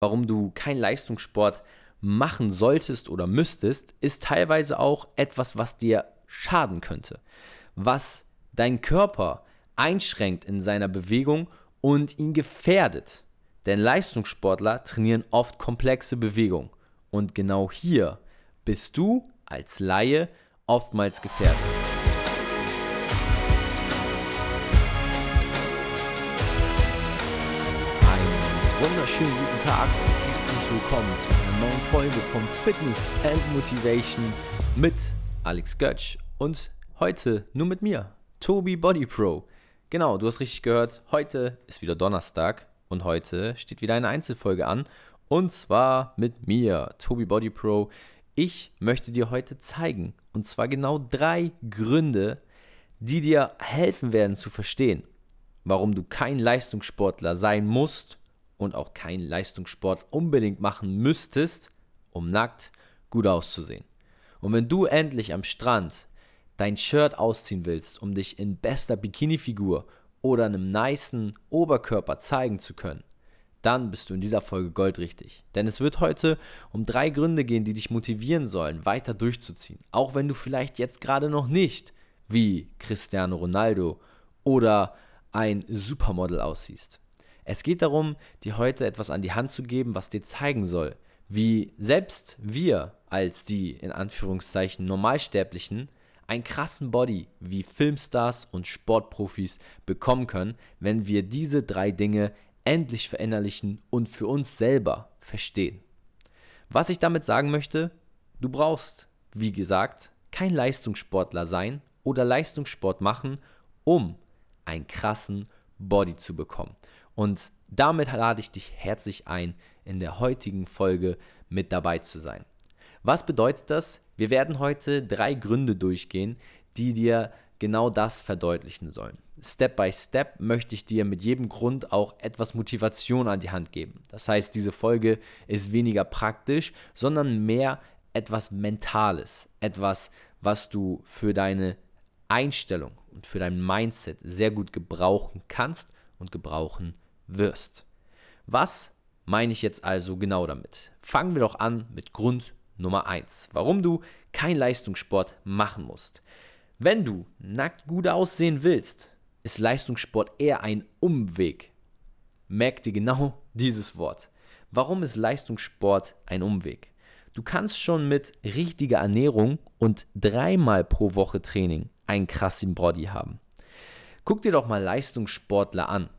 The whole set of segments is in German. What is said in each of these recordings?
warum du keinen Leistungssport machen solltest oder müsstest, ist teilweise auch etwas, was dir schaden könnte, was deinen Körper einschränkt in seiner Bewegung und ihn gefährdet. Denn Leistungssportler trainieren oft komplexe Bewegungen und genau hier bist du als Laie oftmals gefährdet. Wunderschönen guten Tag und herzlich willkommen zu einer neuen Folge von Fitness and Motivation mit Alex Götsch und heute nur mit mir, Tobi Body Pro. Genau, du hast richtig gehört, heute ist wieder Donnerstag und heute steht wieder eine Einzelfolge an und zwar mit mir, Tobi Body Pro. Ich möchte dir heute zeigen und zwar genau drei Gründe, die dir helfen werden zu verstehen, warum du kein Leistungssportler sein musst und auch keinen Leistungssport unbedingt machen müsstest, um nackt gut auszusehen. Und wenn du endlich am Strand dein Shirt ausziehen willst, um dich in bester Bikini-Figur oder einem nicen Oberkörper zeigen zu können, dann bist du in dieser Folge goldrichtig. Denn es wird heute um drei Gründe gehen, die dich motivieren sollen, weiter durchzuziehen. Auch wenn du vielleicht jetzt gerade noch nicht wie Cristiano Ronaldo oder ein Supermodel aussiehst. Es geht darum, dir heute etwas an die Hand zu geben, was dir zeigen soll, wie selbst wir als die in Anführungszeichen Normalsterblichen einen krassen Body wie Filmstars und Sportprofis bekommen können, wenn wir diese drei Dinge endlich verinnerlichen und für uns selber verstehen. Was ich damit sagen möchte, du brauchst, wie gesagt, kein Leistungssportler sein oder Leistungssport machen, um einen krassen Body zu bekommen. Und damit lade ich dich herzlich ein, in der heutigen Folge mit dabei zu sein. Was bedeutet das? Wir werden heute drei Gründe durchgehen, die dir genau das verdeutlichen sollen. Step by Step möchte ich dir mit jedem Grund auch etwas Motivation an die Hand geben. Das heißt, diese Folge ist weniger praktisch, sondern mehr etwas Mentales, etwas, was du für deine Einstellung und für dein Mindset sehr gut gebrauchen kannst und gebrauchen wirst. Was meine ich jetzt also genau damit? Fangen wir doch an mit Grund Nummer 1, warum du kein Leistungssport machen musst. Wenn du nackt gut aussehen willst, ist Leistungssport eher ein Umweg. Merk dir genau dieses Wort. Warum ist Leistungssport ein Umweg? Du kannst schon mit richtiger Ernährung und dreimal pro Woche Training einen krassen Body haben. Guck dir doch mal Leistungssportler an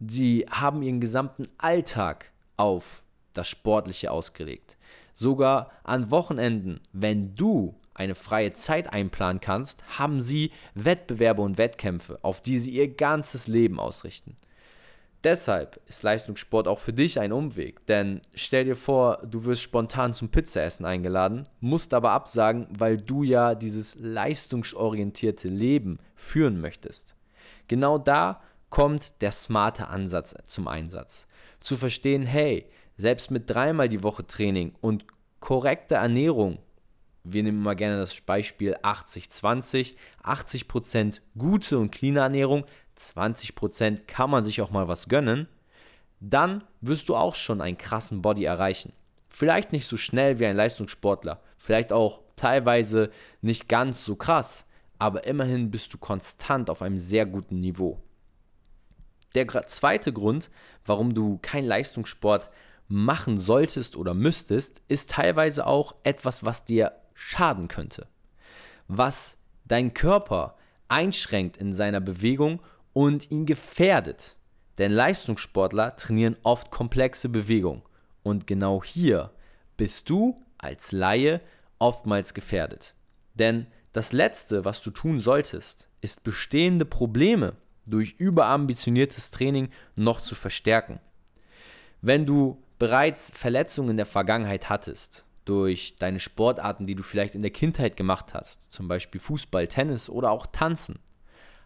die haben ihren gesamten Alltag auf das Sportliche ausgelegt. Sogar an Wochenenden, wenn du eine freie Zeit einplanen kannst, haben sie Wettbewerbe und Wettkämpfe, auf die sie ihr ganzes Leben ausrichten. Deshalb ist Leistungssport auch für dich ein Umweg, denn stell dir vor, du wirst spontan zum Pizzaessen eingeladen, musst aber absagen, weil du ja dieses leistungsorientierte Leben führen möchtest. Genau da kommt der smarte Ansatz zum Einsatz. Zu verstehen, hey, selbst mit dreimal die Woche Training und korrekter Ernährung, wir nehmen mal gerne das Beispiel 80-20, 80%, gute und clean Ernährung, 20% kann man sich auch mal was gönnen, dann wirst du auch schon einen krassen Body erreichen. Vielleicht nicht so schnell wie ein Leistungssportler, vielleicht auch teilweise nicht ganz so krass, aber immerhin bist du konstant auf einem sehr guten Niveau. Der zweite Grund, warum du keinen Leistungssport machen solltest oder müsstest, ist teilweise auch etwas, was dir schaden könnte. Was deinen Körper einschränkt in seiner Bewegung und ihn gefährdet. Denn Leistungssportler trainieren oft komplexe Bewegungen. Und genau hier bist du als Laie oftmals gefährdet. Denn das Letzte, was du tun solltest, ist bestehende Probleme durch überambitioniertes Training noch zu verstärken. Wenn du bereits Verletzungen in der Vergangenheit hattest, durch deine Sportarten, die du vielleicht in der Kindheit gemacht hast, zum Beispiel Fußball, Tennis oder auch Tanzen,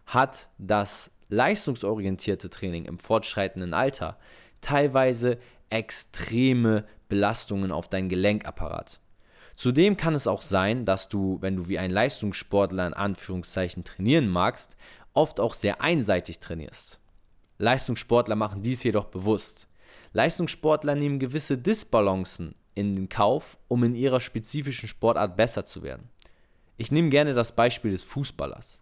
hat das leistungsorientierte Training im fortschreitenden Alter teilweise extreme Belastungen auf dein Gelenkapparat. Zudem kann es auch sein, dass du, wenn du wie ein Leistungssportler in Anführungszeichen trainieren magst, oft auch sehr einseitig trainierst. Leistungssportler machen dies jedoch bewusst. Leistungssportler nehmen gewisse Disbalancen in den Kauf, um in ihrer spezifischen Sportart besser zu werden. Ich nehme gerne das Beispiel des Fußballers.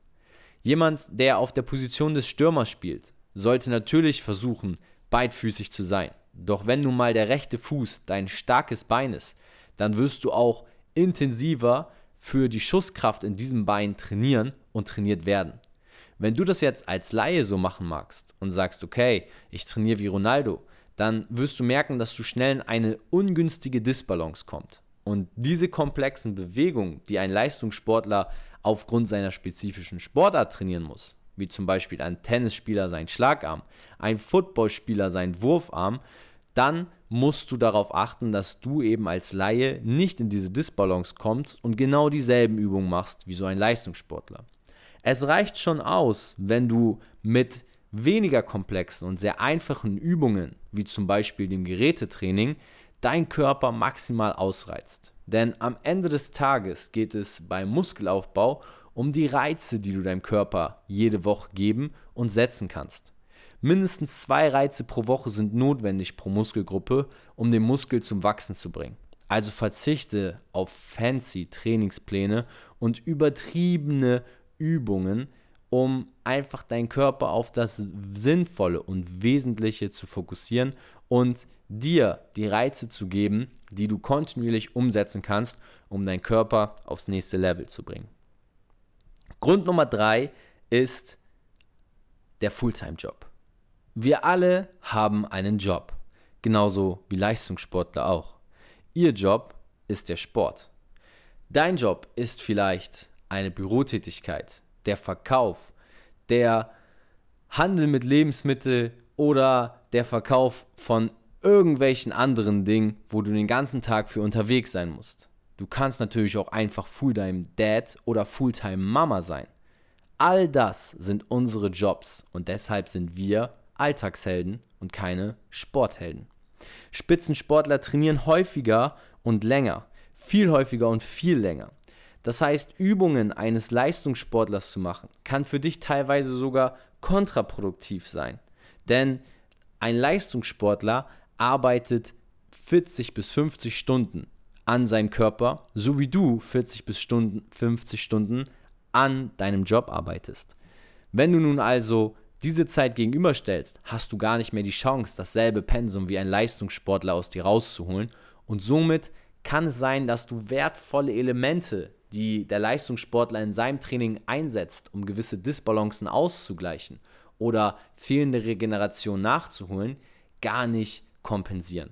Jemand, der auf der Position des Stürmers spielt, sollte natürlich versuchen, beidfüßig zu sein. Doch wenn nun mal der rechte Fuß dein starkes Bein ist, dann wirst du auch intensiver für die Schusskraft in diesem Bein trainieren und trainiert werden. Wenn du das jetzt als Laie so machen magst und sagst, okay, ich trainiere wie Ronaldo, dann wirst du merken, dass du schnell in eine ungünstige Disbalance kommst. Und diese komplexen Bewegungen, die ein Leistungssportler aufgrund seiner spezifischen Sportart trainieren muss, wie zum Beispiel ein Tennisspieler sein Schlagarm, ein Footballspieler sein Wurfarm, dann musst du darauf achten, dass du eben als Laie nicht in diese Disbalance kommst und genau dieselben Übungen machst wie so ein Leistungssportler. Es reicht schon aus, wenn du mit weniger komplexen und sehr einfachen Übungen, wie zum Beispiel dem Gerätetraining, dein Körper maximal ausreizt. Denn am Ende des Tages geht es beim Muskelaufbau um die Reize, die du deinem Körper jede Woche geben und setzen kannst. Mindestens zwei Reize pro Woche sind notwendig pro Muskelgruppe, um den Muskel zum Wachsen zu bringen. Also verzichte auf fancy Trainingspläne und übertriebene Übungen, um einfach deinen Körper auf das Sinnvolle und Wesentliche zu fokussieren und dir die Reize zu geben, die du kontinuierlich umsetzen kannst, um deinen Körper aufs nächste Level zu bringen. Grund Nummer drei ist der Fulltime-Job. Wir alle haben einen Job, genauso wie Leistungssportler auch. Ihr Job ist der Sport. Dein Job ist vielleicht eine Bürotätigkeit, der Verkauf, der Handel mit Lebensmitteln oder der Verkauf von irgendwelchen anderen Dingen, wo du den ganzen Tag für unterwegs sein musst. Du kannst natürlich auch einfach Fulltime Dad oder Fulltime Mama sein. All das sind unsere Jobs und deshalb sind wir Alltagshelden und keine Sporthelden. Spitzensportler trainieren häufiger und länger, viel häufiger und viel länger. Das heißt, Übungen eines Leistungssportlers zu machen, kann für dich teilweise sogar kontraproduktiv sein. Denn ein Leistungssportler arbeitet 40 bis 50 Stunden an seinem Körper, so wie du 40 bis Stunden, 50 Stunden an deinem Job arbeitest. Wenn du nun also diese Zeit gegenüberstellst, hast du gar nicht mehr die Chance, dasselbe Pensum wie ein Leistungssportler aus dir rauszuholen und somit kann es sein, dass du wertvolle Elemente die der Leistungssportler in seinem Training einsetzt, um gewisse Disbalancen auszugleichen oder fehlende Regeneration nachzuholen, gar nicht kompensieren.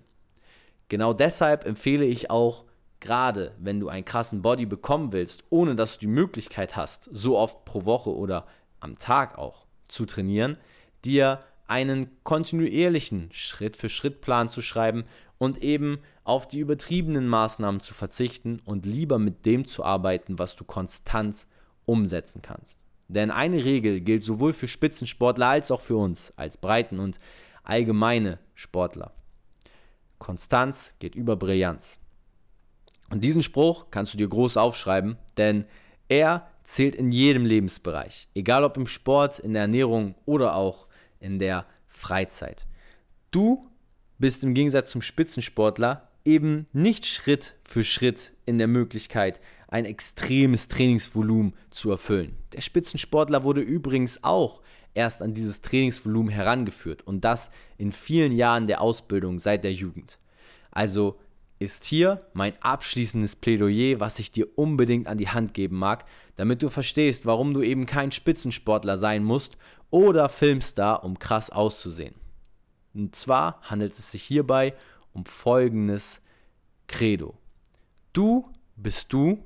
Genau deshalb empfehle ich auch, gerade wenn du einen krassen Body bekommen willst, ohne dass du die Möglichkeit hast, so oft pro Woche oder am Tag auch zu trainieren, dir einen kontinuierlichen Schritt-für-Schritt-Plan zu schreiben und eben auf die übertriebenen Maßnahmen zu verzichten und lieber mit dem zu arbeiten, was du konstant umsetzen kannst. Denn eine Regel gilt sowohl für Spitzensportler als auch für uns als Breiten- und allgemeine Sportler. Konstanz geht über Brillanz. Und diesen Spruch kannst du dir groß aufschreiben, denn er zählt in jedem Lebensbereich, egal ob im Sport, in der Ernährung oder auch in der Freizeit. Du bist im Gegensatz zum Spitzensportler eben nicht Schritt für Schritt in der Möglichkeit, ein extremes Trainingsvolumen zu erfüllen. Der Spitzensportler wurde übrigens auch erst an dieses Trainingsvolumen herangeführt und das in vielen Jahren der Ausbildung seit der Jugend. Also ist hier mein abschließendes Plädoyer, was ich dir unbedingt an die Hand geben mag, damit du verstehst, warum du eben kein Spitzensportler sein musst oder Filmstar, um krass auszusehen. Und zwar handelt es sich hierbei um folgendes Credo. Du bist du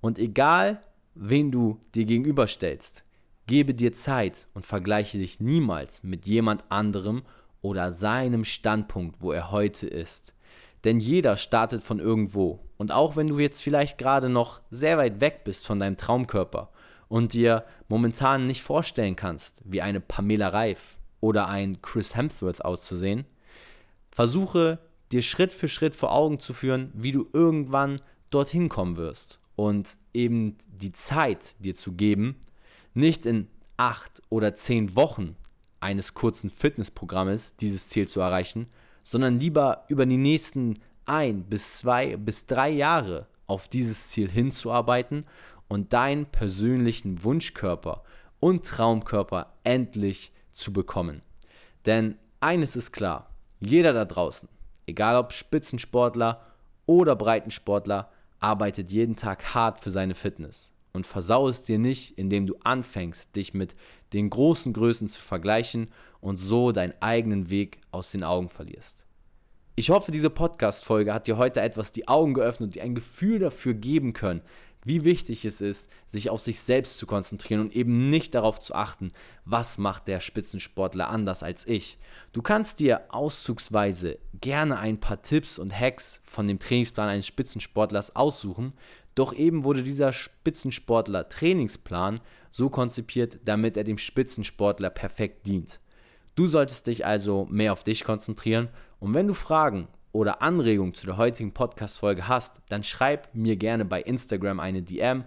und egal, wen du dir gegenüberstellst, gebe dir Zeit und vergleiche dich niemals mit jemand anderem oder seinem Standpunkt, wo er heute ist. Denn jeder startet von irgendwo. Und auch wenn du jetzt vielleicht gerade noch sehr weit weg bist von deinem Traumkörper und dir momentan nicht vorstellen kannst, wie eine Pamela Reif oder ein Chris Hemsworth auszusehen, versuche dir Schritt für Schritt vor Augen zu führen, wie du irgendwann dorthin kommen wirst und eben die Zeit dir zu geben, nicht in acht oder zehn Wochen eines kurzen Fitnessprogrammes dieses Ziel zu erreichen, sondern lieber über die nächsten ein bis zwei bis drei Jahre auf dieses Ziel hinzuarbeiten und deinen persönlichen Wunschkörper und Traumkörper endlich zu bekommen. Denn eines ist klar, jeder da draußen, egal ob Spitzensportler oder Breitensportler, arbeitet jeden Tag hart für seine Fitness. Und versau es dir nicht, indem du anfängst, dich mit den großen Größen zu vergleichen und so deinen eigenen Weg aus den Augen verlierst. Ich hoffe, diese Podcast-Folge hat dir heute etwas die Augen geöffnet und dir ein Gefühl dafür geben können, wie wichtig es ist, sich auf sich selbst zu konzentrieren und eben nicht darauf zu achten, was macht der Spitzensportler anders als ich. Du kannst dir auszugsweise gerne ein paar Tipps und Hacks von dem Trainingsplan eines Spitzensportlers aussuchen, doch eben wurde dieser Spitzensportler Trainingsplan so konzipiert, damit er dem Spitzensportler perfekt dient. Du solltest dich also mehr auf dich konzentrieren und wenn du Fragen oder Anregungen zu der heutigen Podcast-Folge hast, dann schreib mir gerne bei Instagram eine DM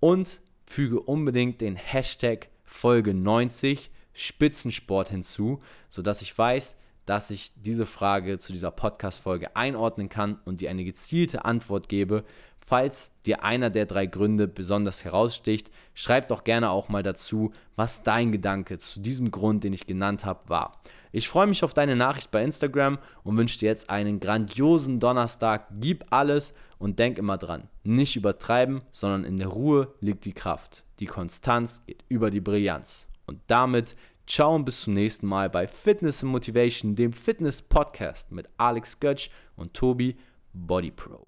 und füge unbedingt den Hashtag Folge 90 Spitzensport hinzu, sodass ich weiß, dass ich diese Frage zu dieser Podcast-Folge einordnen kann und dir eine gezielte Antwort gebe. Falls dir einer der drei Gründe besonders heraussticht, schreib doch gerne auch mal dazu, was dein Gedanke zu diesem Grund, den ich genannt habe, war. Ich freue mich auf deine Nachricht bei Instagram und wünsche dir jetzt einen grandiosen Donnerstag. Gib alles und denk immer dran. Nicht übertreiben, sondern in der Ruhe liegt die Kraft. Die Konstanz geht über die Brillanz. Und damit ciao und bis zum nächsten Mal bei Fitness and Motivation, dem Fitness Podcast mit Alex Götsch und Tobi Body Pro.